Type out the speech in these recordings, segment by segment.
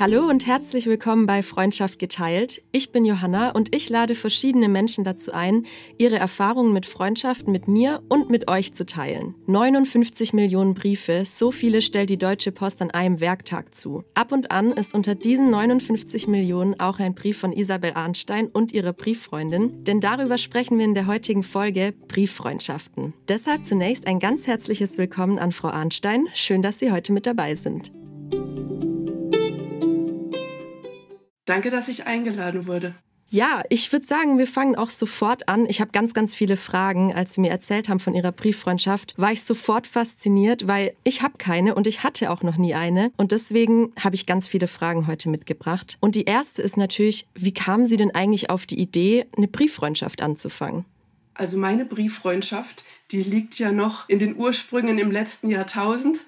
Hallo und herzlich willkommen bei Freundschaft geteilt. Ich bin Johanna und ich lade verschiedene Menschen dazu ein, ihre Erfahrungen mit Freundschaft mit mir und mit euch zu teilen. 59 Millionen Briefe, so viele stellt die Deutsche Post an einem Werktag zu. Ab und an ist unter diesen 59 Millionen auch ein Brief von Isabel Arnstein und ihrer Brieffreundin, denn darüber sprechen wir in der heutigen Folge Brieffreundschaften. Deshalb zunächst ein ganz herzliches Willkommen an Frau Arnstein. Schön, dass Sie heute mit dabei sind. Danke, dass ich eingeladen wurde. Ja, ich würde sagen, wir fangen auch sofort an. Ich habe ganz, ganz viele Fragen. Als Sie mir erzählt haben von Ihrer Brieffreundschaft, war ich sofort fasziniert, weil ich habe keine und ich hatte auch noch nie eine. Und deswegen habe ich ganz viele Fragen heute mitgebracht. Und die erste ist natürlich, wie kamen Sie denn eigentlich auf die Idee, eine Brieffreundschaft anzufangen? Also meine Brieffreundschaft, die liegt ja noch in den Ursprüngen im letzten Jahrtausend.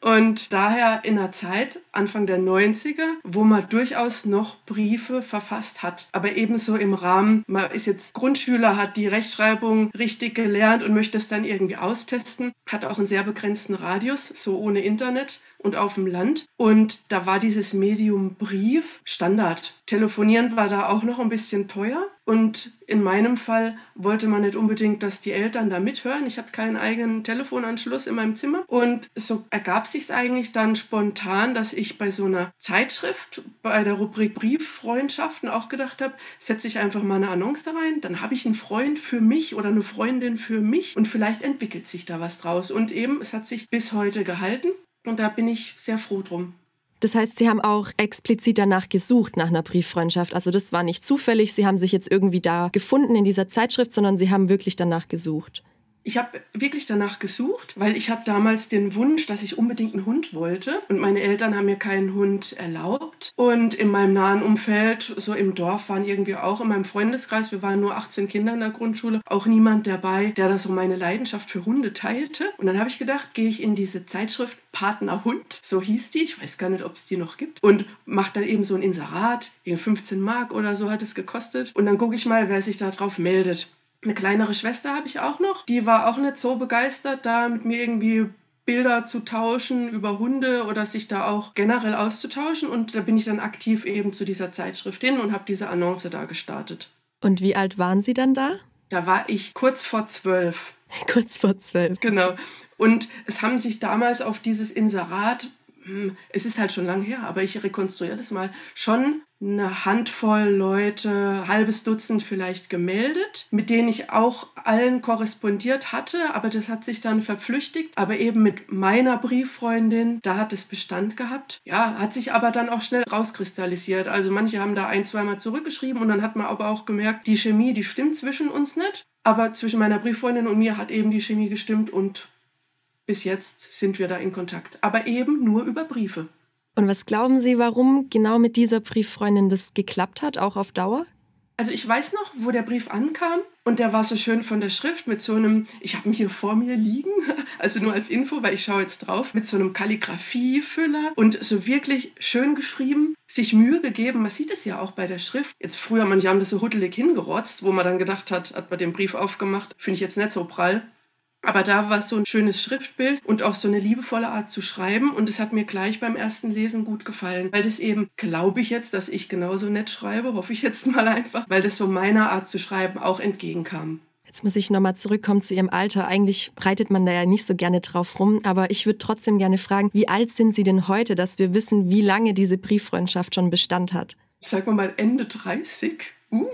Und daher in einer Zeit, Anfang der 90er, wo man durchaus noch Briefe verfasst hat. Aber ebenso im Rahmen, man ist jetzt Grundschüler, hat die Rechtschreibung richtig gelernt und möchte es dann irgendwie austesten, hat auch einen sehr begrenzten Radius, so ohne Internet und auf dem Land. Und da war dieses Medium Brief Standard. Telefonieren war da auch noch ein bisschen teuer. Und in meinem Fall wollte man nicht unbedingt, dass die Eltern da mithören. Ich hatte keinen eigenen Telefonanschluss in meinem Zimmer. Und so ergab sich es eigentlich dann spontan, dass ich bei so einer Zeitschrift, bei der Rubrik Brieffreundschaften auch gedacht habe, setze ich einfach mal eine Annonce da rein. Dann habe ich einen Freund für mich oder eine Freundin für mich und vielleicht entwickelt sich da was draus. Und eben, es hat sich bis heute gehalten. Und da bin ich sehr froh drum. Das heißt, Sie haben auch explizit danach gesucht, nach einer Brieffreundschaft. Also das war nicht zufällig, Sie haben sich jetzt irgendwie da gefunden in dieser Zeitschrift, sondern Sie haben wirklich danach gesucht. Ich habe wirklich danach gesucht, weil ich hatte damals den Wunsch, dass ich unbedingt einen Hund wollte. Und meine Eltern haben mir keinen Hund erlaubt. Und in meinem nahen Umfeld, so im Dorf, waren irgendwie auch in meinem Freundeskreis, wir waren nur 18 Kinder in der Grundschule, auch niemand dabei, der da so meine Leidenschaft für Hunde teilte. Und dann habe ich gedacht, gehe ich in diese Zeitschrift Partner Hund, so hieß die, ich weiß gar nicht, ob es die noch gibt, und mache dann eben so ein Inserat, 15 Mark oder so hat es gekostet. Und dann gucke ich mal, wer sich da drauf meldet. Eine kleinere Schwester habe ich auch noch. Die war auch nicht so begeistert, da mit mir irgendwie Bilder zu tauschen über Hunde oder sich da auch generell auszutauschen. Und da bin ich dann aktiv eben zu dieser Zeitschrift hin und habe diese Annonce da gestartet. Und wie alt waren Sie dann da? Da war ich kurz vor zwölf. kurz vor zwölf. Genau. Und es haben sich damals auf dieses Inserat es ist halt schon lange her, aber ich rekonstruiere das mal, schon eine Handvoll Leute, halbes Dutzend vielleicht gemeldet, mit denen ich auch allen korrespondiert hatte, aber das hat sich dann verflüchtigt. Aber eben mit meiner Brieffreundin, da hat es Bestand gehabt. Ja, hat sich aber dann auch schnell rauskristallisiert. Also manche haben da ein, zweimal zurückgeschrieben und dann hat man aber auch gemerkt, die Chemie, die stimmt zwischen uns nicht. Aber zwischen meiner Brieffreundin und mir hat eben die Chemie gestimmt und bis jetzt sind wir da in Kontakt. Aber eben nur über Briefe. Und was glauben Sie, warum genau mit dieser Brieffreundin das geklappt hat, auch auf Dauer? Also ich weiß noch, wo der Brief ankam und der war so schön von der Schrift mit so einem, ich habe ihn hier vor mir liegen, also nur als Info, weil ich schaue jetzt drauf, mit so einem Kalligrafiefüller und so wirklich schön geschrieben, sich Mühe gegeben, man sieht es ja auch bei der Schrift. Jetzt früher, manche haben das so huddelig hingerotzt, wo man dann gedacht hat, hat man den Brief aufgemacht, finde ich jetzt nicht so prall. Aber da war es so ein schönes Schriftbild und auch so eine liebevolle Art zu schreiben. Und es hat mir gleich beim ersten Lesen gut gefallen, weil das eben, glaube ich jetzt, dass ich genauso nett schreibe, hoffe ich jetzt mal einfach, weil das so meiner Art zu schreiben auch entgegenkam. Jetzt muss ich nochmal zurückkommen zu Ihrem Alter. Eigentlich reitet man da ja nicht so gerne drauf rum, aber ich würde trotzdem gerne fragen, wie alt sind Sie denn heute, dass wir wissen, wie lange diese Brieffreundschaft schon Bestand hat? Sagen wir mal Ende 30. Uh.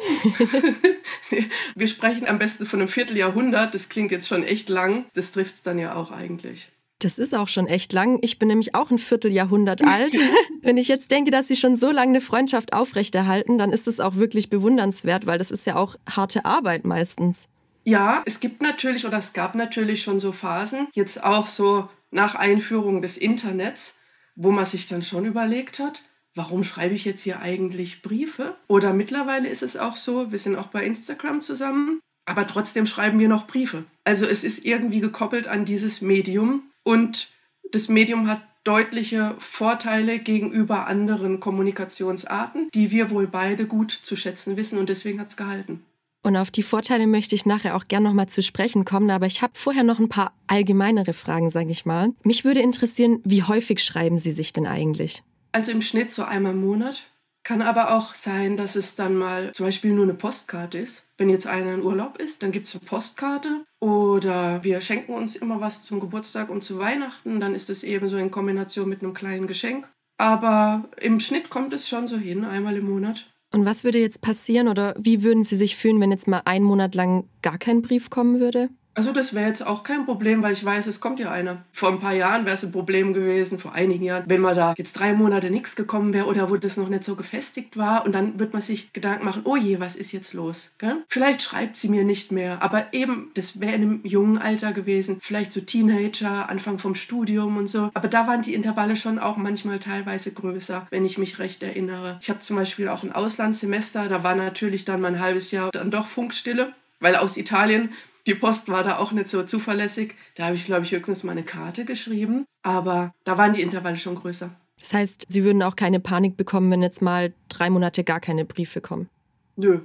wir sprechen am besten von einem Vierteljahrhundert. Das klingt jetzt schon echt lang. Das trifft es dann ja auch eigentlich. Das ist auch schon echt lang. Ich bin nämlich auch ein Vierteljahrhundert alt. Wenn ich jetzt denke, dass Sie schon so lange eine Freundschaft aufrechterhalten, dann ist es auch wirklich bewundernswert, weil das ist ja auch harte Arbeit meistens. Ja, es gibt natürlich oder es gab natürlich schon so Phasen, jetzt auch so nach Einführung des Internets, wo man sich dann schon überlegt hat, warum schreibe ich jetzt hier eigentlich Briefe? Oder mittlerweile ist es auch so, wir sind auch bei Instagram zusammen, aber trotzdem schreiben wir noch Briefe. Also es ist irgendwie gekoppelt an dieses Medium und das Medium hat deutliche Vorteile gegenüber anderen Kommunikationsarten, die wir wohl beide gut zu schätzen wissen und deswegen hat es gehalten. Und auf die Vorteile möchte ich nachher auch gern nochmal zu sprechen kommen, aber ich habe vorher noch ein paar allgemeinere Fragen, sage ich mal. Mich würde interessieren, wie häufig schreiben Sie sich denn eigentlich? Also im Schnitt so einmal im Monat. Kann aber auch sein, dass es dann mal zum Beispiel nur eine Postkarte ist. Wenn jetzt einer in Urlaub ist, dann gibt es eine Postkarte. Oder wir schenken uns immer was zum Geburtstag und zu Weihnachten. Dann ist es eben so in Kombination mit einem kleinen Geschenk. Aber im Schnitt kommt es schon so hin, einmal im Monat. Und was würde jetzt passieren oder wie würden Sie sich fühlen, wenn jetzt mal einen Monat lang gar kein Brief kommen würde? Also das wäre jetzt auch kein Problem, weil ich weiß, es kommt ja einer. Vor ein paar Jahren wäre es ein Problem gewesen, vor einigen Jahren, wenn man da jetzt drei Monate nichts gekommen wäre oder wo das noch nicht so gefestigt war und dann wird man sich Gedanken machen, oh je, was ist jetzt los? Gell? Vielleicht schreibt sie mir nicht mehr, aber eben, das wäre in einem jungen Alter gewesen, vielleicht so Teenager, Anfang vom Studium und so. Aber da waren die Intervalle schon auch manchmal teilweise größer, wenn ich mich recht erinnere. Ich habe zum Beispiel auch ein Auslandssemester, da war natürlich dann mein halbes Jahr dann doch Funkstille weil aus Italien die Post war da auch nicht so zuverlässig. Da habe ich, glaube ich, höchstens mal eine Karte geschrieben. Aber da waren die Intervalle schon größer. Das heißt, Sie würden auch keine Panik bekommen, wenn jetzt mal drei Monate gar keine Briefe kommen? Nö.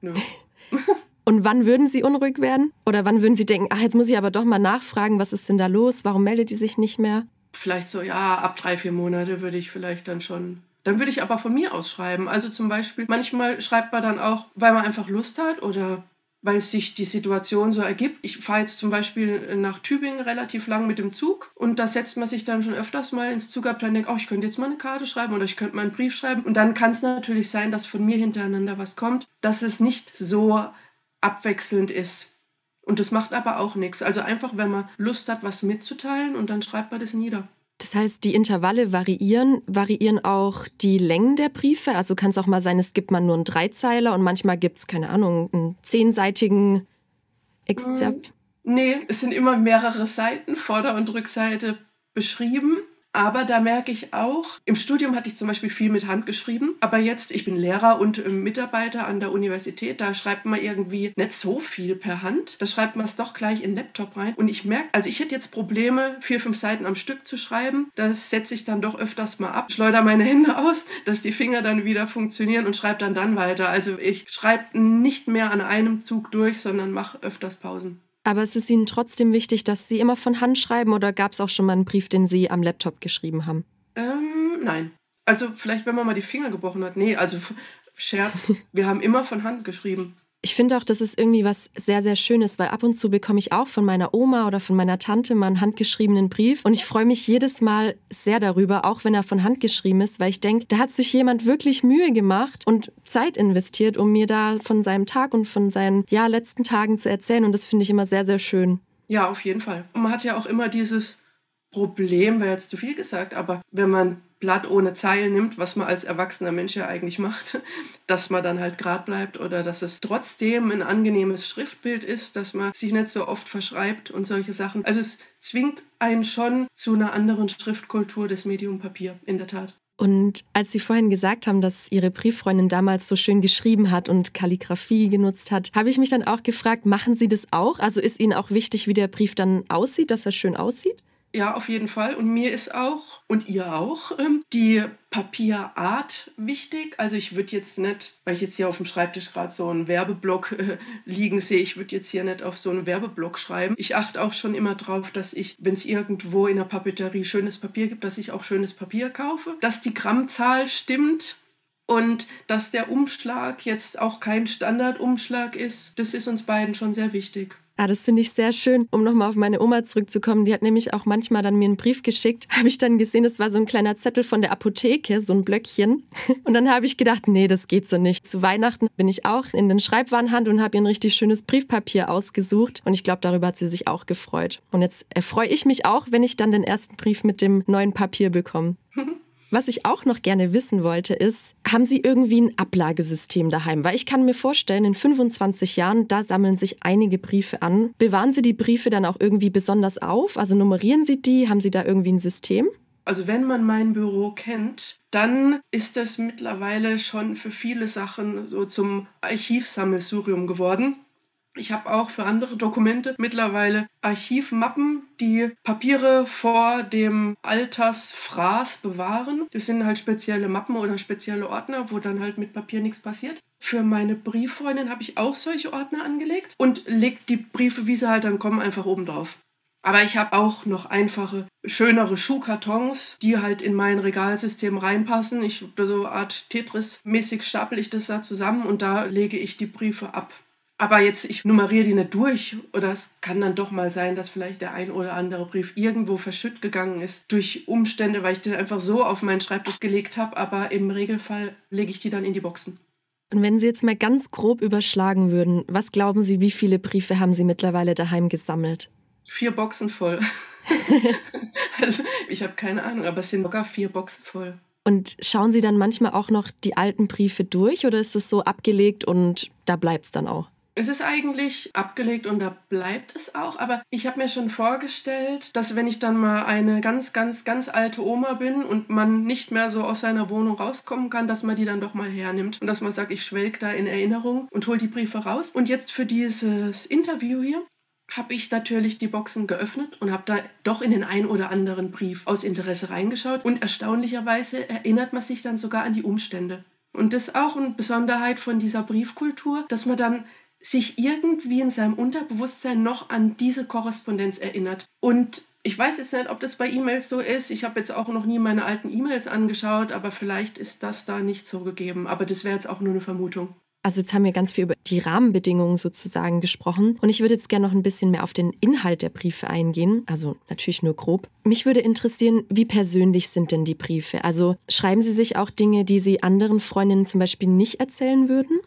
Nö. Und wann würden Sie unruhig werden? Oder wann würden Sie denken, ach, jetzt muss ich aber doch mal nachfragen, was ist denn da los? Warum meldet die sich nicht mehr? Vielleicht so, ja, ab drei, vier Monate würde ich vielleicht dann schon. Dann würde ich aber von mir aus schreiben. Also zum Beispiel, manchmal schreibt man dann auch, weil man einfach Lust hat oder weil sich die Situation so ergibt. Ich fahre jetzt zum Beispiel nach Tübingen relativ lang mit dem Zug und da setzt man sich dann schon öfters mal ins Zugabteil und denkt, oh, ich könnte jetzt mal eine Karte schreiben oder ich könnte mal einen Brief schreiben. Und dann kann es natürlich sein, dass von mir hintereinander was kommt, dass es nicht so abwechselnd ist. Und das macht aber auch nichts. Also einfach, wenn man Lust hat, was mitzuteilen und dann schreibt man das nieder. Das heißt, die Intervalle variieren, variieren auch die Längen der Briefe. Also kann es auch mal sein, es gibt mal nur einen Dreizeiler und manchmal gibt es, keine Ahnung, einen zehnseitigen Exzerpt. Nee, es sind immer mehrere Seiten, Vorder- und Rückseite beschrieben. Aber da merke ich auch, im Studium hatte ich zum Beispiel viel mit Hand geschrieben, aber jetzt, ich bin Lehrer und äh, Mitarbeiter an der Universität, da schreibt man irgendwie nicht so viel per Hand. Da schreibt man es doch gleich in den Laptop rein. Und ich merke, also ich hätte jetzt Probleme, vier, fünf Seiten am Stück zu schreiben. Das setze ich dann doch öfters mal ab, schleudere meine Hände aus, dass die Finger dann wieder funktionieren und schreibe dann dann weiter. Also ich schreibe nicht mehr an einem Zug durch, sondern mache öfters Pausen. Aber es ist Ihnen trotzdem wichtig, dass Sie immer von Hand schreiben oder gab es auch schon mal einen Brief, den Sie am Laptop geschrieben haben? Ähm, nein. Also vielleicht, wenn man mal die Finger gebrochen hat. Nee, also Scherz. Wir haben immer von Hand geschrieben. Ich finde auch, das ist irgendwie was sehr, sehr Schönes, weil ab und zu bekomme ich auch von meiner Oma oder von meiner Tante mal einen handgeschriebenen Brief und ich freue mich jedes Mal sehr darüber, auch wenn er von Hand geschrieben ist, weil ich denke, da hat sich jemand wirklich Mühe gemacht und Zeit investiert, um mir da von seinem Tag und von seinen ja, letzten Tagen zu erzählen und das finde ich immer sehr, sehr schön. Ja, auf jeden Fall. Und man hat ja auch immer dieses Problem, wäre jetzt zu viel gesagt, aber wenn man Blatt ohne Zeilen nimmt, was man als erwachsener Mensch ja eigentlich macht, dass man dann halt gerade bleibt oder dass es trotzdem ein angenehmes Schriftbild ist, dass man sich nicht so oft verschreibt und solche Sachen. Also es zwingt einen schon zu einer anderen Schriftkultur des Medium Papier, in der Tat. Und als Sie vorhin gesagt haben, dass Ihre Brieffreundin damals so schön geschrieben hat und Kalligrafie genutzt hat, habe ich mich dann auch gefragt, machen Sie das auch? Also ist Ihnen auch wichtig, wie der Brief dann aussieht, dass er schön aussieht? Ja, auf jeden Fall. Und mir ist auch, und ihr auch, ähm, die Papierart wichtig. Also ich würde jetzt nicht, weil ich jetzt hier auf dem Schreibtisch gerade so einen Werbeblock äh, liegen sehe, ich würde jetzt hier nicht auf so einen Werbeblock schreiben. Ich achte auch schon immer drauf, dass ich, wenn es irgendwo in der Papeterie schönes Papier gibt, dass ich auch schönes Papier kaufe. Dass die Grammzahl stimmt, und dass der Umschlag jetzt auch kein Standardumschlag ist, das ist uns beiden schon sehr wichtig. Ah, das finde ich sehr schön, um nochmal auf meine Oma zurückzukommen. Die hat nämlich auch manchmal dann mir einen Brief geschickt. Habe ich dann gesehen, das war so ein kleiner Zettel von der Apotheke, so ein Blöckchen. Und dann habe ich gedacht, nee, das geht so nicht. Zu Weihnachten bin ich auch in den Schreibwarenhand und habe ihr ein richtig schönes Briefpapier ausgesucht. Und ich glaube, darüber hat sie sich auch gefreut. Und jetzt erfreue ich mich auch, wenn ich dann den ersten Brief mit dem neuen Papier bekomme. Was ich auch noch gerne wissen wollte, ist, haben Sie irgendwie ein Ablagesystem daheim? Weil ich kann mir vorstellen, in 25 Jahren, da sammeln sich einige Briefe an. Bewahren Sie die Briefe dann auch irgendwie besonders auf? Also nummerieren Sie die? Haben Sie da irgendwie ein System? Also wenn man mein Büro kennt, dann ist das mittlerweile schon für viele Sachen so zum Archivsammelsurium geworden. Ich habe auch für andere Dokumente mittlerweile Archivmappen, die Papiere vor dem Altersfraß bewahren. Das sind halt spezielle Mappen oder spezielle Ordner, wo dann halt mit Papier nichts passiert. Für meine Brieffreundin habe ich auch solche Ordner angelegt und lege die Briefe, wie sie halt dann kommen, einfach oben drauf. Aber ich habe auch noch einfache, schönere Schuhkartons, die halt in mein Regalsystem reinpassen. Ich so eine Art Tetris-mäßig stapel ich das da zusammen und da lege ich die Briefe ab. Aber jetzt, ich nummeriere die nicht durch oder es kann dann doch mal sein, dass vielleicht der ein oder andere Brief irgendwo verschütt gegangen ist durch Umstände, weil ich den einfach so auf meinen Schreibtisch gelegt habe. Aber im Regelfall lege ich die dann in die Boxen. Und wenn Sie jetzt mal ganz grob überschlagen würden, was glauben Sie, wie viele Briefe haben Sie mittlerweile daheim gesammelt? Vier Boxen voll. also ich habe keine Ahnung, aber es sind locker vier Boxen voll. Und schauen Sie dann manchmal auch noch die alten Briefe durch oder ist es so abgelegt und da bleibt es dann auch? Es ist eigentlich abgelegt und da bleibt es auch, aber ich habe mir schon vorgestellt, dass wenn ich dann mal eine ganz, ganz, ganz alte Oma bin und man nicht mehr so aus seiner Wohnung rauskommen kann, dass man die dann doch mal hernimmt und dass man sagt, ich schwelg da in Erinnerung und hole die Briefe raus. Und jetzt für dieses Interview hier habe ich natürlich die Boxen geöffnet und habe da doch in den ein oder anderen Brief aus Interesse reingeschaut und erstaunlicherweise erinnert man sich dann sogar an die Umstände. Und das ist auch eine Besonderheit von dieser Briefkultur, dass man dann sich irgendwie in seinem Unterbewusstsein noch an diese Korrespondenz erinnert. Und ich weiß jetzt nicht, ob das bei E-Mails so ist. Ich habe jetzt auch noch nie meine alten E-Mails angeschaut, aber vielleicht ist das da nicht so gegeben. Aber das wäre jetzt auch nur eine Vermutung. Also jetzt haben wir ganz viel über die Rahmenbedingungen sozusagen gesprochen und ich würde jetzt gerne noch ein bisschen mehr auf den Inhalt der Briefe eingehen, also natürlich nur grob. Mich würde interessieren, wie persönlich sind denn die Briefe? Also schreiben Sie sich auch Dinge, die Sie anderen Freundinnen zum Beispiel nicht erzählen würden?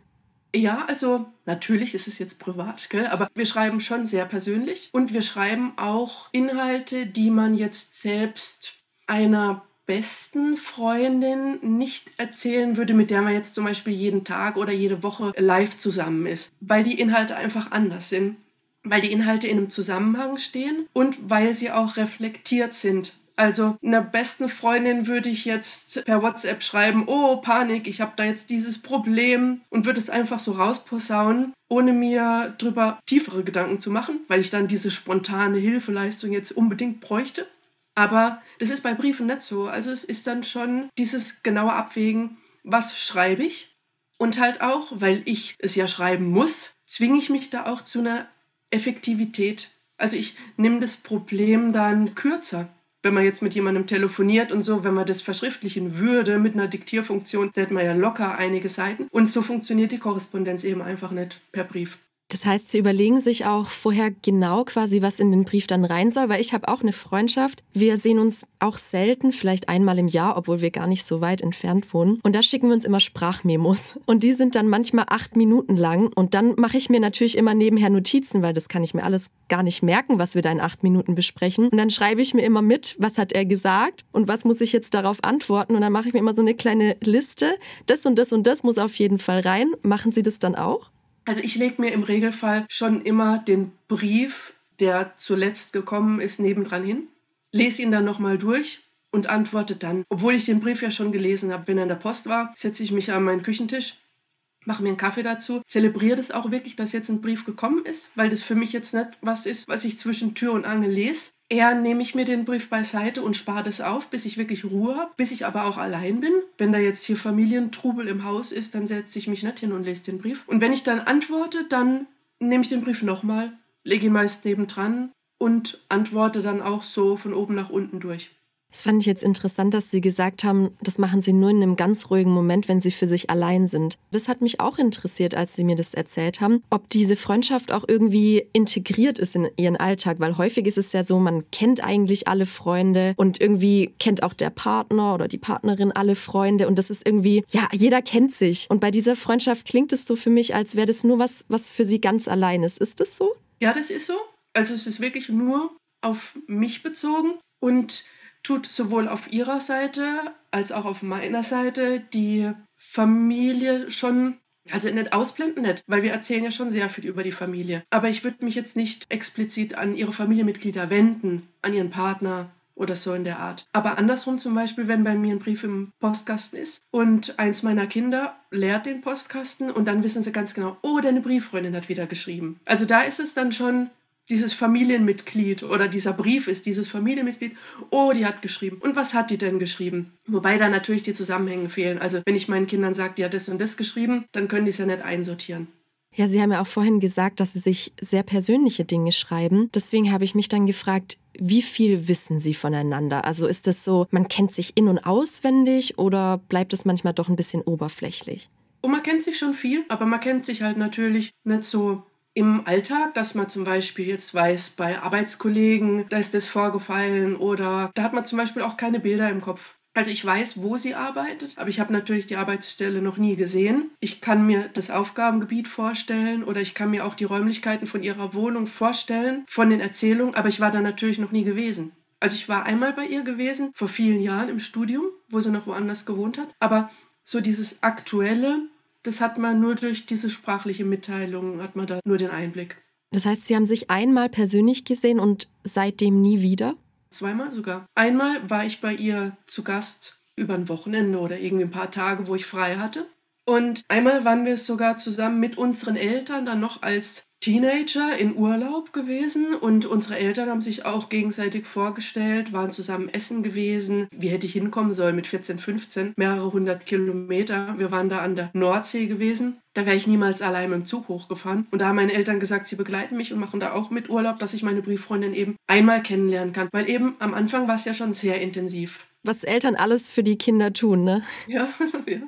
Ja, also natürlich ist es jetzt privat, gell? aber wir schreiben schon sehr persönlich und wir schreiben auch Inhalte, die man jetzt selbst einer besten Freundin nicht erzählen würde, mit der man jetzt zum Beispiel jeden Tag oder jede Woche live zusammen ist, weil die Inhalte einfach anders sind, weil die Inhalte in einem Zusammenhang stehen und weil sie auch reflektiert sind also einer besten Freundin würde ich jetzt per WhatsApp schreiben, oh Panik, ich habe da jetzt dieses Problem und würde es einfach so rausposaunen, ohne mir drüber tiefere Gedanken zu machen, weil ich dann diese spontane Hilfeleistung jetzt unbedingt bräuchte. Aber das ist bei Briefen nicht so. Also es ist dann schon dieses genaue Abwägen, was schreibe ich? Und halt auch, weil ich es ja schreiben muss, zwinge ich mich da auch zu einer Effektivität. Also ich nehme das Problem dann kürzer wenn man jetzt mit jemandem telefoniert und so, wenn man das verschriftlichen würde mit einer Diktierfunktion, hätte man ja locker einige Seiten. Und so funktioniert die Korrespondenz eben einfach nicht per Brief. Das heißt, Sie überlegen sich auch vorher genau quasi, was in den Brief dann rein soll, weil ich habe auch eine Freundschaft. Wir sehen uns auch selten, vielleicht einmal im Jahr, obwohl wir gar nicht so weit entfernt wohnen. Und da schicken wir uns immer Sprachmemos. Und die sind dann manchmal acht Minuten lang. Und dann mache ich mir natürlich immer nebenher Notizen, weil das kann ich mir alles gar nicht merken, was wir da in acht Minuten besprechen. Und dann schreibe ich mir immer mit, was hat er gesagt und was muss ich jetzt darauf antworten. Und dann mache ich mir immer so eine kleine Liste. Das und das und das muss auf jeden Fall rein. Machen Sie das dann auch? Also ich lege mir im Regelfall schon immer den Brief, der zuletzt gekommen ist, nebendran hin, lese ihn dann nochmal durch und antworte dann. Obwohl ich den Brief ja schon gelesen habe, wenn er in der Post war, setze ich mich an meinen Küchentisch, mache mir einen Kaffee dazu, zelebriere das auch wirklich, dass jetzt ein Brief gekommen ist, weil das für mich jetzt nicht was ist, was ich zwischen Tür und Angel lese. Eher nehme ich mir den Brief beiseite und spare das auf, bis ich wirklich Ruhe habe, bis ich aber auch allein bin. Wenn da jetzt hier Familientrubel im Haus ist, dann setze ich mich nicht hin und lese den Brief. Und wenn ich dann antworte, dann nehme ich den Brief nochmal, lege ihn meist nebendran und antworte dann auch so von oben nach unten durch. Das fand ich jetzt interessant, dass Sie gesagt haben, das machen Sie nur in einem ganz ruhigen Moment, wenn Sie für sich allein sind. Das hat mich auch interessiert, als Sie mir das erzählt haben, ob diese Freundschaft auch irgendwie integriert ist in Ihren Alltag, weil häufig ist es ja so, man kennt eigentlich alle Freunde und irgendwie kennt auch der Partner oder die Partnerin alle Freunde und das ist irgendwie, ja, jeder kennt sich. Und bei dieser Freundschaft klingt es so für mich, als wäre das nur was, was für Sie ganz allein ist. Ist das so? Ja, das ist so. Also es ist wirklich nur auf mich bezogen und tut sowohl auf ihrer Seite als auch auf meiner Seite die Familie schon also nicht ausblenden nicht, weil wir erzählen ja schon sehr viel über die Familie. Aber ich würde mich jetzt nicht explizit an ihre Familienmitglieder wenden, an ihren Partner oder so in der Art. Aber andersrum zum Beispiel, wenn bei mir ein Brief im Postkasten ist und eins meiner Kinder leert den Postkasten und dann wissen sie ganz genau, oh, deine Brieffreundin hat wieder geschrieben. Also da ist es dann schon dieses Familienmitglied oder dieser Brief ist dieses Familienmitglied, oh, die hat geschrieben. Und was hat die denn geschrieben? Wobei da natürlich die Zusammenhänge fehlen. Also wenn ich meinen Kindern sage, die hat das und das geschrieben, dann können die es ja nicht einsortieren. Ja, Sie haben ja auch vorhin gesagt, dass Sie sich sehr persönliche Dinge schreiben. Deswegen habe ich mich dann gefragt, wie viel wissen Sie voneinander? Also ist es so, man kennt sich in- und auswendig oder bleibt es manchmal doch ein bisschen oberflächlich? Und man kennt sich schon viel, aber man kennt sich halt natürlich nicht so im Alltag, dass man zum Beispiel jetzt weiß, bei Arbeitskollegen, da ist das vorgefallen oder da hat man zum Beispiel auch keine Bilder im Kopf. Also ich weiß, wo sie arbeitet, aber ich habe natürlich die Arbeitsstelle noch nie gesehen. Ich kann mir das Aufgabengebiet vorstellen oder ich kann mir auch die Räumlichkeiten von ihrer Wohnung vorstellen, von den Erzählungen, aber ich war da natürlich noch nie gewesen. Also ich war einmal bei ihr gewesen, vor vielen Jahren im Studium, wo sie noch woanders gewohnt hat, aber so dieses aktuelle, das hat man nur durch diese sprachliche Mitteilung, hat man da nur den Einblick. Das heißt, Sie haben sich einmal persönlich gesehen und seitdem nie wieder? Zweimal sogar. Einmal war ich bei ihr zu Gast über ein Wochenende oder irgendwie ein paar Tage, wo ich frei hatte. Und einmal waren wir sogar zusammen mit unseren Eltern dann noch als Teenager in Urlaub gewesen und unsere Eltern haben sich auch gegenseitig vorgestellt, waren zusammen essen gewesen. Wie hätte ich hinkommen sollen mit 14, 15, mehrere hundert Kilometer. Wir waren da an der Nordsee gewesen. Da wäre ich niemals allein mit dem Zug hochgefahren. Und da haben meine Eltern gesagt, sie begleiten mich und machen da auch mit Urlaub, dass ich meine Brieffreundin eben einmal kennenlernen kann. Weil eben am Anfang war es ja schon sehr intensiv. Was Eltern alles für die Kinder tun, ne? Ja, ja.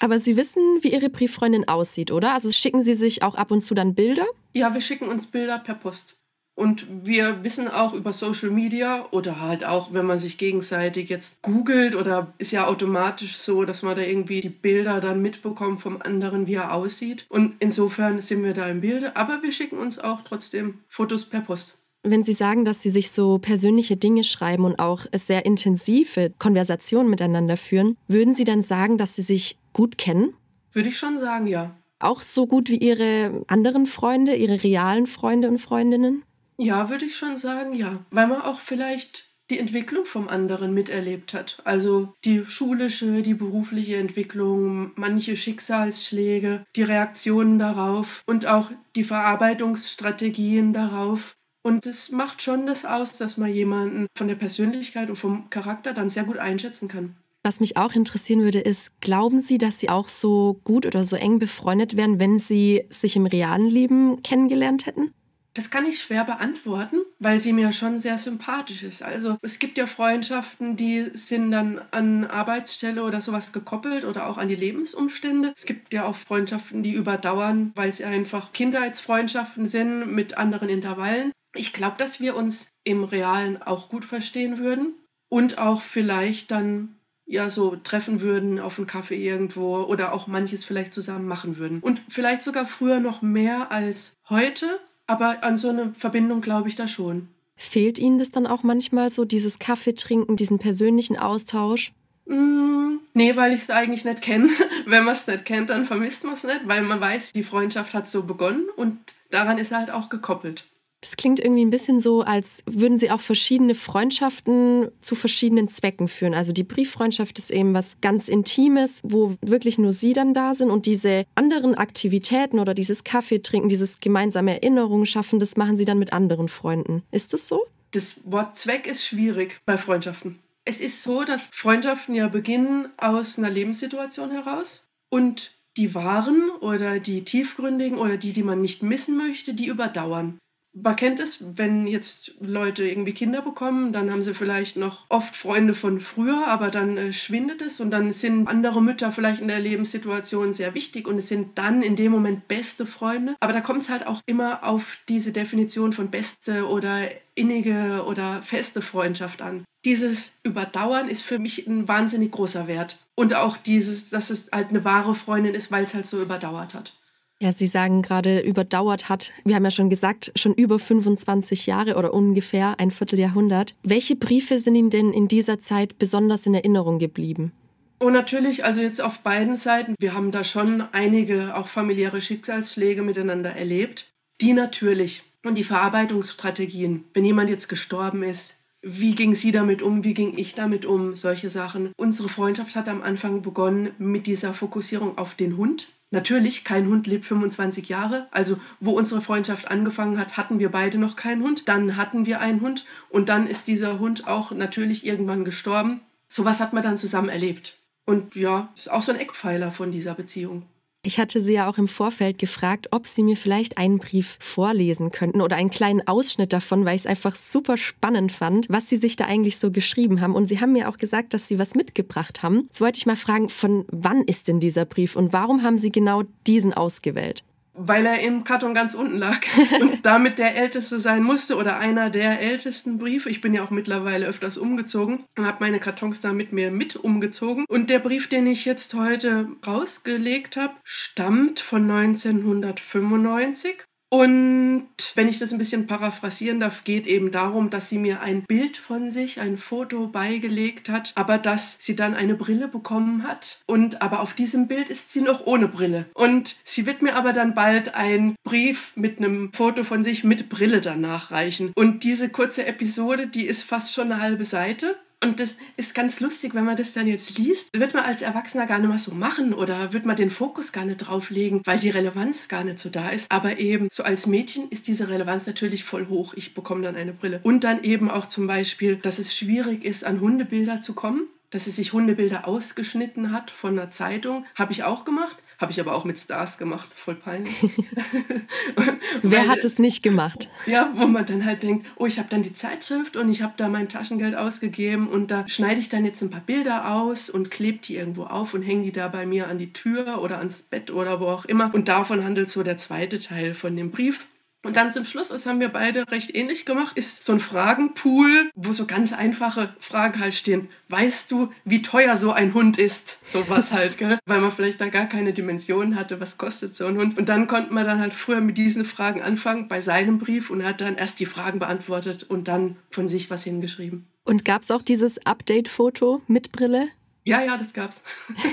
Aber Sie wissen, wie Ihre Brieffreundin aussieht, oder? Also schicken Sie sich auch ab und zu dann Bilder? Ja, wir schicken uns Bilder per Post. Und wir wissen auch über Social Media oder halt auch, wenn man sich gegenseitig jetzt googelt oder ist ja automatisch so, dass man da irgendwie die Bilder dann mitbekommt vom anderen, wie er aussieht. Und insofern sind wir da im Bilde, aber wir schicken uns auch trotzdem Fotos per Post. Wenn Sie sagen, dass Sie sich so persönliche Dinge schreiben und auch sehr intensive Konversationen miteinander führen, würden Sie dann sagen, dass Sie sich gut kennen? Würde ich schon sagen, ja. Auch so gut wie Ihre anderen Freunde, Ihre realen Freunde und Freundinnen? Ja, würde ich schon sagen, ja. Weil man auch vielleicht die Entwicklung vom anderen miterlebt hat. Also die schulische, die berufliche Entwicklung, manche Schicksalsschläge, die Reaktionen darauf und auch die Verarbeitungsstrategien darauf. Und es macht schon das aus, dass man jemanden von der Persönlichkeit und vom Charakter dann sehr gut einschätzen kann. Was mich auch interessieren würde, ist, glauben Sie, dass Sie auch so gut oder so eng befreundet wären, wenn Sie sich im realen Leben kennengelernt hätten? Das kann ich schwer beantworten, weil sie mir schon sehr sympathisch ist. Also es gibt ja Freundschaften, die sind dann an Arbeitsstelle oder sowas gekoppelt oder auch an die Lebensumstände. Es gibt ja auch Freundschaften, die überdauern, weil sie einfach Kindheitsfreundschaften sind mit anderen Intervallen. Ich glaube, dass wir uns im Realen auch gut verstehen würden und auch vielleicht dann ja so treffen würden auf einen Kaffee irgendwo oder auch manches vielleicht zusammen machen würden. Und vielleicht sogar früher noch mehr als heute, aber an so eine Verbindung glaube ich da schon. Fehlt Ihnen das dann auch manchmal so, dieses Kaffee trinken, diesen persönlichen Austausch? Mm, nee, weil ich es eigentlich nicht kenne. Wenn man es nicht kennt, dann vermisst man es nicht, weil man weiß, die Freundschaft hat so begonnen und daran ist er halt auch gekoppelt. Das klingt irgendwie ein bisschen so, als würden Sie auch verschiedene Freundschaften zu verschiedenen Zwecken führen. Also die Brieffreundschaft ist eben was ganz Intimes, wo wirklich nur Sie dann da sind und diese anderen Aktivitäten oder dieses Kaffee trinken, dieses gemeinsame Erinnerungen schaffen, das machen Sie dann mit anderen Freunden. Ist das so? Das Wort Zweck ist schwierig bei Freundschaften. Es ist so, dass Freundschaften ja beginnen aus einer Lebenssituation heraus und die wahren oder die tiefgründigen oder die, die man nicht missen möchte, die überdauern. Man kennt es, wenn jetzt Leute irgendwie Kinder bekommen, dann haben sie vielleicht noch oft Freunde von früher, aber dann äh, schwindet es und dann sind andere Mütter vielleicht in der Lebenssituation sehr wichtig und es sind dann in dem Moment beste Freunde. Aber da kommt es halt auch immer auf diese Definition von beste oder innige oder feste Freundschaft an. Dieses Überdauern ist für mich ein wahnsinnig großer Wert. Und auch dieses, dass es halt eine wahre Freundin ist, weil es halt so überdauert hat. Ja, Sie sagen gerade, überdauert hat, wir haben ja schon gesagt, schon über 25 Jahre oder ungefähr ein Vierteljahrhundert. Welche Briefe sind Ihnen denn in dieser Zeit besonders in Erinnerung geblieben? Und natürlich, also jetzt auf beiden Seiten, wir haben da schon einige auch familiäre Schicksalsschläge miteinander erlebt. Die natürlich. Und die Verarbeitungsstrategien, wenn jemand jetzt gestorben ist, wie ging sie damit um? Wie ging ich damit um? Solche Sachen. Unsere Freundschaft hat am Anfang begonnen mit dieser Fokussierung auf den Hund. Natürlich, kein Hund lebt 25 Jahre. Also, wo unsere Freundschaft angefangen hat, hatten wir beide noch keinen Hund. Dann hatten wir einen Hund und dann ist dieser Hund auch natürlich irgendwann gestorben. Sowas hat man dann zusammen erlebt. Und ja, ist auch so ein Eckpfeiler von dieser Beziehung. Ich hatte Sie ja auch im Vorfeld gefragt, ob Sie mir vielleicht einen Brief vorlesen könnten oder einen kleinen Ausschnitt davon, weil ich es einfach super spannend fand, was Sie sich da eigentlich so geschrieben haben. Und Sie haben mir auch gesagt, dass Sie was mitgebracht haben. Jetzt wollte ich mal fragen, von wann ist denn dieser Brief und warum haben Sie genau diesen ausgewählt? Weil er im Karton ganz unten lag und damit der älteste sein musste oder einer der ältesten Briefe. Ich bin ja auch mittlerweile öfters umgezogen und habe meine Kartons da mit mir mit umgezogen. Und der Brief, den ich jetzt heute rausgelegt habe, stammt von 1995 und wenn ich das ein bisschen paraphrasieren darf, geht eben darum, dass sie mir ein Bild von sich, ein Foto beigelegt hat, aber dass sie dann eine Brille bekommen hat. Und aber auf diesem Bild ist sie noch ohne Brille. Und sie wird mir aber dann bald einen Brief mit einem Foto von sich mit Brille danach reichen. Und diese kurze Episode, die ist fast schon eine halbe Seite. Und das ist ganz lustig, wenn man das dann jetzt liest, wird man als Erwachsener gar nicht mehr so machen oder wird man den Fokus gar nicht drauflegen, weil die Relevanz gar nicht so da ist. Aber eben so als Mädchen ist diese Relevanz natürlich voll hoch. Ich bekomme dann eine Brille. Und dann eben auch zum Beispiel, dass es schwierig ist, an Hundebilder zu kommen dass sie sich Hundebilder ausgeschnitten hat von einer Zeitung. Habe ich auch gemacht. Habe ich aber auch mit Stars gemacht, voll peinlich. Wer hat es nicht gemacht? Ja, wo man dann halt denkt, oh, ich habe dann die Zeitschrift und ich habe da mein Taschengeld ausgegeben und da schneide ich dann jetzt ein paar Bilder aus und klebe die irgendwo auf und hänge die da bei mir an die Tür oder ans Bett oder wo auch immer. Und davon handelt so der zweite Teil von dem Brief. Und dann zum Schluss, das haben wir beide recht ähnlich gemacht, ist so ein Fragenpool, wo so ganz einfache Fragen halt stehen. Weißt du, wie teuer so ein Hund ist? Sowas halt, gell? Weil man vielleicht da gar keine Dimension hatte, was kostet so ein Hund. Und dann konnte man dann halt früher mit diesen Fragen anfangen bei seinem Brief und hat dann erst die Fragen beantwortet und dann von sich was hingeschrieben. Und gab es auch dieses Update-Foto mit Brille? Ja, ja, das gab's.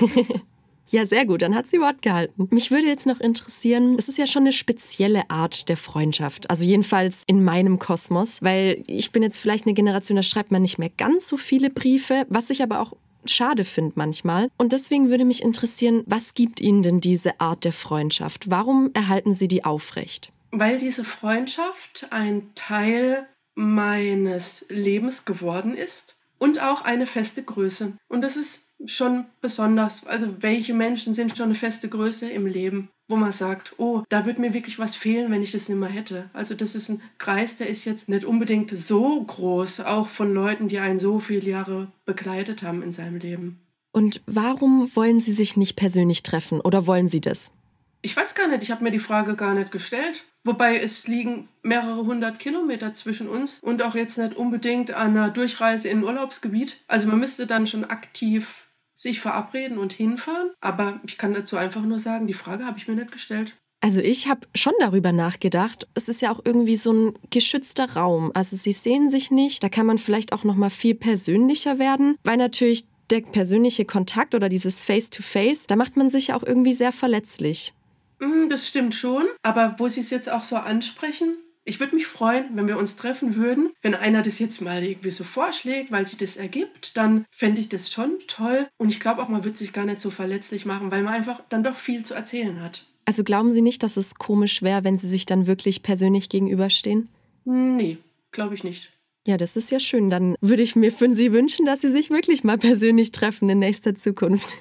Ja, sehr gut, dann hat sie Wort gehalten. Mich würde jetzt noch interessieren, es ist ja schon eine spezielle Art der Freundschaft, also jedenfalls in meinem Kosmos, weil ich bin jetzt vielleicht eine Generation, da schreibt man nicht mehr ganz so viele Briefe, was ich aber auch schade finde manchmal. Und deswegen würde mich interessieren, was gibt Ihnen denn diese Art der Freundschaft? Warum erhalten Sie die aufrecht? Weil diese Freundschaft ein Teil meines Lebens geworden ist und auch eine feste Größe. Und das ist schon besonders. Also welche Menschen sind schon eine feste Größe im Leben, wo man sagt, oh, da wird mir wirklich was fehlen, wenn ich das nicht mehr hätte. Also das ist ein Kreis, der ist jetzt nicht unbedingt so groß, auch von Leuten, die einen so viele Jahre begleitet haben in seinem Leben. Und warum wollen Sie sich nicht persönlich treffen oder wollen Sie das? Ich weiß gar nicht, ich habe mir die Frage gar nicht gestellt. Wobei es liegen mehrere hundert Kilometer zwischen uns und auch jetzt nicht unbedingt an einer Durchreise in ein Urlaubsgebiet. Also man müsste dann schon aktiv sich verabreden und hinfahren. Aber ich kann dazu einfach nur sagen, die Frage habe ich mir nicht gestellt. Also ich habe schon darüber nachgedacht. Es ist ja auch irgendwie so ein geschützter Raum. Also sie sehen sich nicht. Da kann man vielleicht auch noch mal viel persönlicher werden, weil natürlich der persönliche Kontakt oder dieses Face-to-Face, -face, da macht man sich ja auch irgendwie sehr verletzlich. Mm, das stimmt schon. Aber wo Sie es jetzt auch so ansprechen, ich würde mich freuen, wenn wir uns treffen würden. Wenn einer das jetzt mal irgendwie so vorschlägt, weil sich das ergibt, dann fände ich das schon toll. Und ich glaube auch, man wird sich gar nicht so verletzlich machen, weil man einfach dann doch viel zu erzählen hat. Also glauben Sie nicht, dass es komisch wäre, wenn Sie sich dann wirklich persönlich gegenüberstehen? Nee, glaube ich nicht. Ja, das ist ja schön. Dann würde ich mir für Sie wünschen, dass Sie sich wirklich mal persönlich treffen in nächster Zukunft.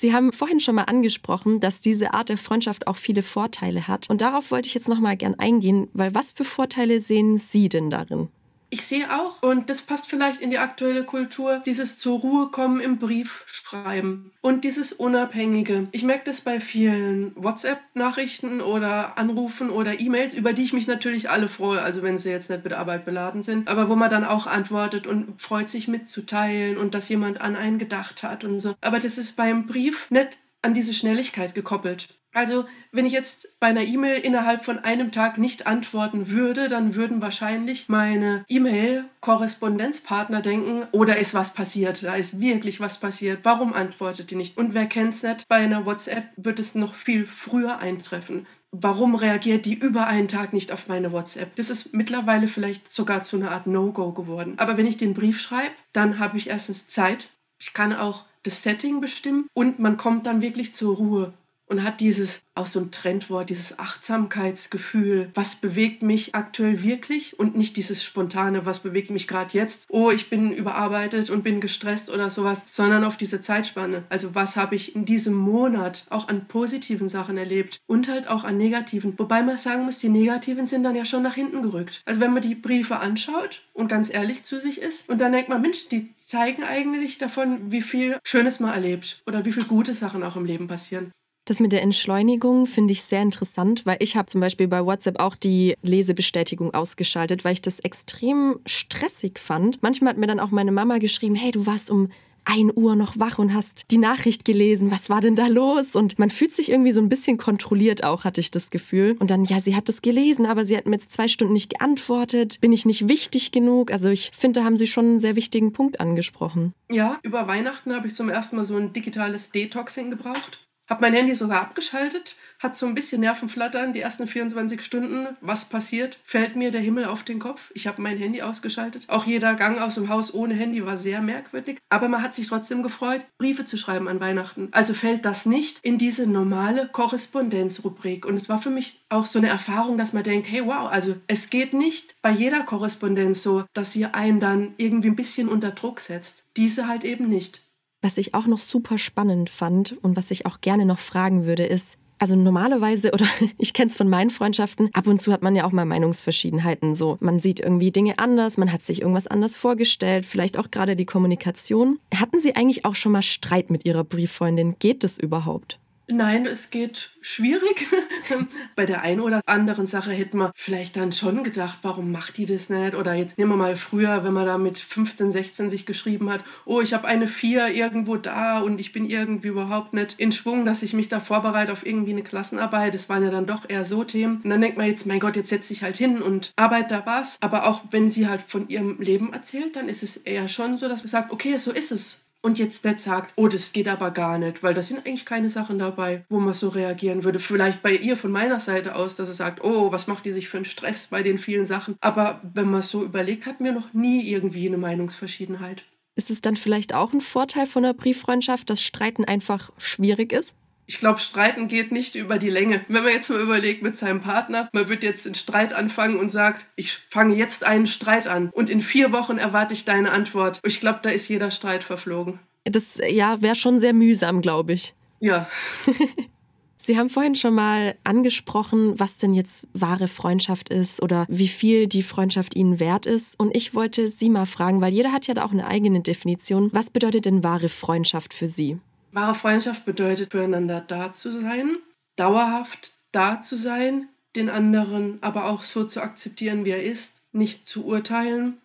Sie haben vorhin schon mal angesprochen, dass diese Art der Freundschaft auch viele Vorteile hat. Und darauf wollte ich jetzt noch mal gern eingehen, weil was für Vorteile sehen Sie denn darin? Ich sehe auch, und das passt vielleicht in die aktuelle Kultur, dieses zur Ruhe kommen im Brief schreiben und dieses Unabhängige. Ich merke das bei vielen WhatsApp-Nachrichten oder Anrufen oder E-Mails, über die ich mich natürlich alle freue, also wenn sie jetzt nicht mit Arbeit beladen sind, aber wo man dann auch antwortet und freut sich mitzuteilen und dass jemand an einen gedacht hat und so. Aber das ist beim Brief nicht an diese Schnelligkeit gekoppelt. Also, wenn ich jetzt bei einer E-Mail innerhalb von einem Tag nicht antworten würde, dann würden wahrscheinlich meine E-Mail-Korrespondenzpartner denken, oder oh, ist was passiert, da ist wirklich was passiert, warum antwortet die nicht? Und wer kennt es nicht, bei einer WhatsApp wird es noch viel früher eintreffen. Warum reagiert die über einen Tag nicht auf meine WhatsApp? Das ist mittlerweile vielleicht sogar zu einer Art No-Go geworden. Aber wenn ich den Brief schreibe, dann habe ich erstens Zeit. Ich kann auch das Setting bestimmen und man kommt dann wirklich zur Ruhe und hat dieses, auch so ein Trendwort, dieses Achtsamkeitsgefühl, was bewegt mich aktuell wirklich und nicht dieses spontane, was bewegt mich gerade jetzt, oh, ich bin überarbeitet und bin gestresst oder sowas, sondern auf diese Zeitspanne. Also was habe ich in diesem Monat auch an positiven Sachen erlebt und halt auch an negativen. Wobei man sagen muss, die negativen sind dann ja schon nach hinten gerückt. Also wenn man die Briefe anschaut und ganz ehrlich zu sich ist und dann denkt man, Mensch, die zeigen eigentlich davon, wie viel Schönes man erlebt oder wie viele gute Sachen auch im Leben passieren. Das mit der Entschleunigung finde ich sehr interessant, weil ich habe zum Beispiel bei WhatsApp auch die Lesebestätigung ausgeschaltet, weil ich das extrem stressig fand. Manchmal hat mir dann auch meine Mama geschrieben, hey, du warst um 1 Uhr noch wach und hast die Nachricht gelesen. Was war denn da los? Und man fühlt sich irgendwie so ein bisschen kontrolliert auch, hatte ich das Gefühl. Und dann, ja, sie hat das gelesen, aber sie hat mir jetzt zwei Stunden nicht geantwortet. Bin ich nicht wichtig genug? Also ich finde, da haben sie schon einen sehr wichtigen Punkt angesprochen. Ja, über Weihnachten habe ich zum ersten Mal so ein digitales Detoxing gebraucht. Habe mein Handy sogar abgeschaltet, hat so ein bisschen Nervenflattern die ersten 24 Stunden. Was passiert? Fällt mir der Himmel auf den Kopf? Ich habe mein Handy ausgeschaltet. Auch jeder Gang aus dem Haus ohne Handy war sehr merkwürdig. Aber man hat sich trotzdem gefreut, Briefe zu schreiben an Weihnachten. Also fällt das nicht in diese normale Korrespondenzrubrik. Und es war für mich auch so eine Erfahrung, dass man denkt, hey wow, also es geht nicht bei jeder Korrespondenz so, dass sie einen dann irgendwie ein bisschen unter Druck setzt. Diese halt eben nicht. Was ich auch noch super spannend fand und was ich auch gerne noch fragen würde, ist, also normalerweise, oder ich kenne es von meinen Freundschaften, ab und zu hat man ja auch mal Meinungsverschiedenheiten. So, man sieht irgendwie Dinge anders, man hat sich irgendwas anders vorgestellt, vielleicht auch gerade die Kommunikation. Hatten Sie eigentlich auch schon mal Streit mit Ihrer Brieffreundin? Geht das überhaupt? Nein, es geht schwierig. Bei der einen oder anderen Sache hätte man vielleicht dann schon gedacht, warum macht die das nicht? Oder jetzt nehmen wir mal früher, wenn man da mit 15, 16 sich geschrieben hat, oh, ich habe eine 4 irgendwo da und ich bin irgendwie überhaupt nicht in Schwung, dass ich mich da vorbereite auf irgendwie eine Klassenarbeit. Das waren ja dann doch eher so Themen. Und dann denkt man jetzt, mein Gott, jetzt setze ich halt hin und arbeite da was. Aber auch wenn sie halt von ihrem Leben erzählt, dann ist es eher schon so, dass man sagt, okay, so ist es und jetzt nicht sagt, oh, das geht aber gar nicht, weil da sind eigentlich keine Sachen dabei, wo man so reagieren würde. Vielleicht bei ihr von meiner Seite aus, dass sie sagt, oh, was macht die sich für einen Stress bei den vielen Sachen. Aber wenn man so überlegt, hatten wir noch nie irgendwie eine Meinungsverschiedenheit. Ist es dann vielleicht auch ein Vorteil von einer Brieffreundschaft, dass Streiten einfach schwierig ist? Ich glaube, Streiten geht nicht über die Länge. Wenn man jetzt mal überlegt mit seinem Partner, man wird jetzt einen Streit anfangen und sagt, ich fange jetzt einen Streit an und in vier Wochen erwarte ich deine Antwort. Ich glaube, da ist jeder Streit verflogen. Das ja, wäre schon sehr mühsam, glaube ich. Ja. Sie haben vorhin schon mal angesprochen, was denn jetzt wahre Freundschaft ist oder wie viel die Freundschaft Ihnen wert ist. Und ich wollte Sie mal fragen, weil jeder hat ja da auch eine eigene Definition. Was bedeutet denn wahre Freundschaft für Sie? Wahre Freundschaft bedeutet füreinander da zu sein, dauerhaft da zu sein, den anderen aber auch so zu akzeptieren, wie er ist, nicht zu urteilen.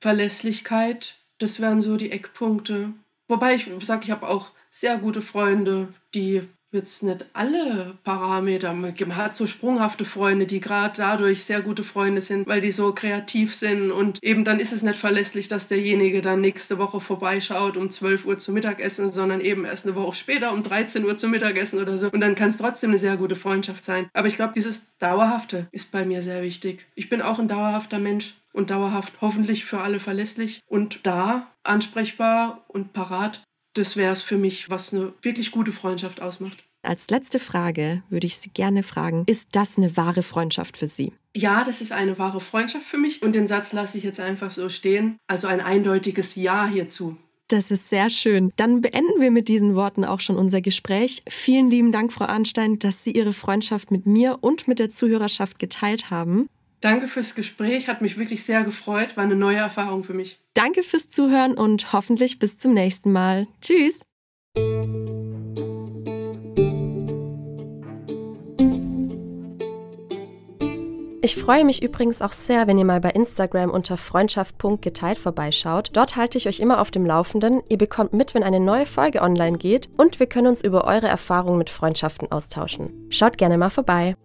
Verlässlichkeit, das wären so die Eckpunkte. Wobei ich sage, ich habe auch sehr gute Freunde, die jetzt nicht alle Parameter. Man hat so sprunghafte Freunde, die gerade dadurch sehr gute Freunde sind, weil die so kreativ sind und eben dann ist es nicht verlässlich, dass derjenige dann nächste Woche vorbeischaut um 12 Uhr zum Mittagessen, sondern eben erst eine Woche später um 13 Uhr zum Mittagessen oder so. Und dann kann es trotzdem eine sehr gute Freundschaft sein. Aber ich glaube, dieses Dauerhafte ist bei mir sehr wichtig. Ich bin auch ein dauerhafter Mensch und dauerhaft hoffentlich für alle verlässlich und da ansprechbar und parat das wäre es für mich, was eine wirklich gute Freundschaft ausmacht. Als letzte Frage würde ich Sie gerne fragen, ist das eine wahre Freundschaft für Sie? Ja, das ist eine wahre Freundschaft für mich und den Satz lasse ich jetzt einfach so stehen. Also ein eindeutiges Ja hierzu. Das ist sehr schön. Dann beenden wir mit diesen Worten auch schon unser Gespräch. Vielen lieben Dank, Frau Arnstein, dass Sie Ihre Freundschaft mit mir und mit der Zuhörerschaft geteilt haben. Danke fürs Gespräch, hat mich wirklich sehr gefreut, war eine neue Erfahrung für mich. Danke fürs Zuhören und hoffentlich bis zum nächsten Mal. Tschüss. Ich freue mich übrigens auch sehr, wenn ihr mal bei Instagram unter freundschaft.geteilt vorbeischaut. Dort halte ich euch immer auf dem Laufenden. Ihr bekommt mit, wenn eine neue Folge online geht und wir können uns über eure Erfahrungen mit Freundschaften austauschen. Schaut gerne mal vorbei.